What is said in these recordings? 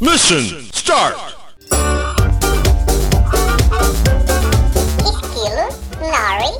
Mission start! Estilo Larry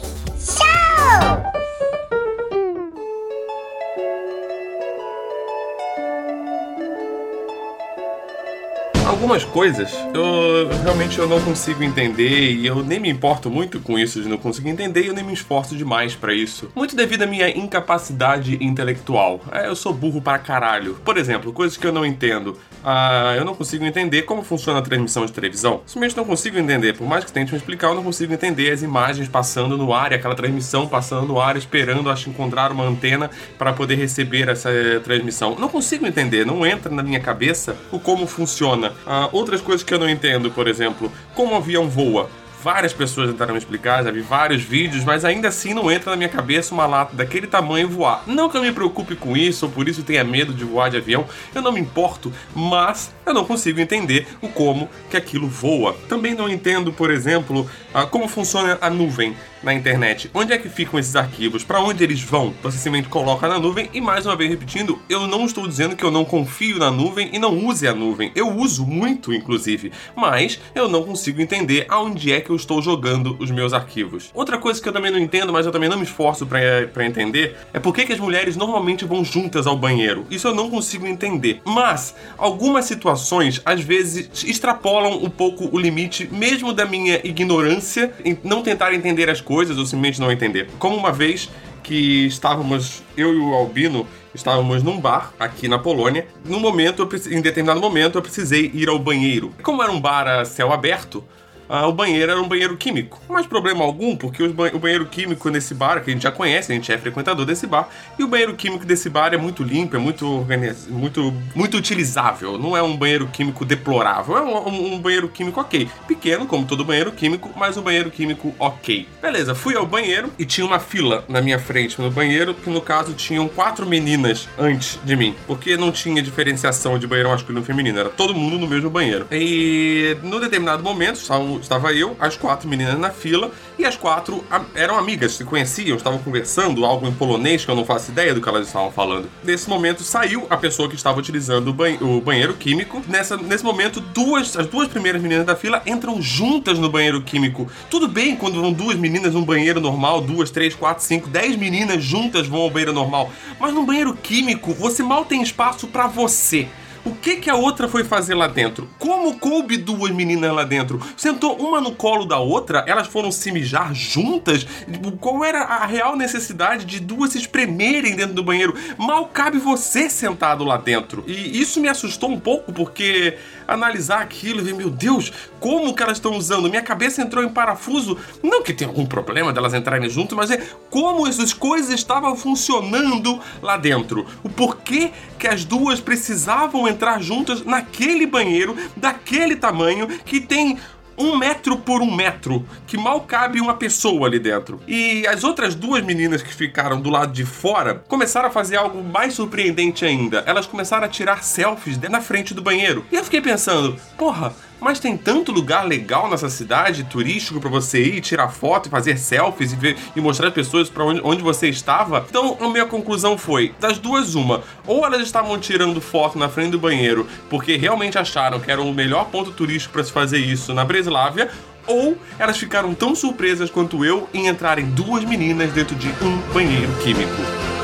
Algumas coisas eu realmente eu não consigo entender e eu nem me importo muito com isso de não conseguir entender e eu nem me esforço demais pra isso. Muito devido à minha incapacidade intelectual. É, eu sou burro pra caralho. Por exemplo, coisas que eu não entendo. Ah, eu não consigo entender como funciona a transmissão de televisão. Simplesmente não consigo entender. Por mais que tente me explicar, eu não consigo entender as imagens passando no ar e aquela transmissão passando no ar, esperando acho encontrar uma antena para poder receber essa eh, transmissão. Não consigo entender, não entra na minha cabeça o como funciona. Ah, outras coisas que eu não entendo, por exemplo, como o avião voa. Várias pessoas tentaram me explicar, já vi vários vídeos, mas ainda assim não entra na minha cabeça uma lata daquele tamanho voar. Não que eu me preocupe com isso, ou por isso tenha medo de voar de avião, eu não me importo, mas eu não consigo entender o como que aquilo voa. Também não entendo, por exemplo, ah, como funciona a nuvem na internet. Onde é que ficam esses arquivos? Para onde eles vão? Você simplesmente coloca na nuvem e mais uma vez repetindo, eu não estou dizendo que eu não confio na nuvem e não use a nuvem. Eu uso muito, inclusive, mas eu não consigo entender aonde é que eu estou jogando os meus arquivos. Outra coisa que eu também não entendo, mas eu também não me esforço para entender, é por que, que as mulheres normalmente vão juntas ao banheiro. Isso eu não consigo entender. Mas algumas situações às vezes extrapolam um pouco o limite, mesmo da minha ignorância em não tentar entender as coisas ou simplesmente não entender. Como uma vez que estávamos, eu e o Albino, estávamos num bar aqui na Polônia. No momento, em determinado momento, eu precisei ir ao banheiro. Como era um bar a céu aberto, ah, o banheiro era um banheiro químico. Mas problema algum, porque o banheiro químico nesse bar, que a gente já conhece, a gente é frequentador desse bar, e o banheiro químico desse bar é muito limpo, é muito, muito, muito utilizável. Não é um banheiro químico deplorável, é um, um- um banheiro químico ok. Pequeno, como todo banheiro químico, mas um banheiro químico ok. Beleza, fui ao banheiro e tinha uma fila na minha frente no banheiro, que no caso tinham quatro meninas antes de mim, porque não tinha diferenciação de banheiro masculino e feminino, era todo mundo no mesmo banheiro. E no determinado momento, estavam- estava eu, as quatro meninas na fila, e as quatro eram amigas, se conheciam, estavam conversando, algo em polonês que eu não faço ideia do que elas estavam falando. Nesse momento saiu a pessoa que estava utilizando o, ban- o banheiro químico. Nessa, nesse momento, duas, as duas primeiras meninas da fila entram juntas no banheiro químico. Tudo bem quando vão duas meninas num banheiro normal, duas, três, quatro, cinco, dez meninas juntas vão ao banheiro normal. Mas num banheiro químico, você mal tem espaço pra você. O que que a outra foi fazer lá dentro? Como coube duas meninas lá dentro? Sentou uma no colo da outra? Elas foram se mijar juntas? Tipo, Qual era a real necessidade de duas se espremerem dentro do banheiro? Mal cabe você sentado lá dentro. E isso me assustou um pouco porque analisar aquilo e ver, meu Deus, como que elas estão usando? Minha cabeça entrou em parafuso. Não que tenha algum problema delas entrarem junto, mas é como essas coisas estavam funcionando lá dentro. O porquê que as duas precisavam entrar juntas naquele banheiro, daquele tamanho, que tem um metro por um metro, que mal cabe uma pessoa ali dentro. E as outras duas meninas que ficaram do lado de fora começaram a fazer algo mais surpreendente ainda. Elas começaram a tirar selfies na frente do banheiro. E eu fiquei pensando, porra, mas tem tanto lugar legal nessa cidade, turístico, pra você ir, tirar foto e fazer selfies e, ver, e mostrar as pessoas pra onde, onde você estava. Então, a minha conclusão foi: das duas, uma. Ou elas estavam tirando foto na frente do banheiro porque realmente acharam que era o melhor ponto turístico pra se fazer isso na Breslávia. Ou elas ficaram tão surpresas quanto eu em entrarem duas meninas dentro de um banheiro químico.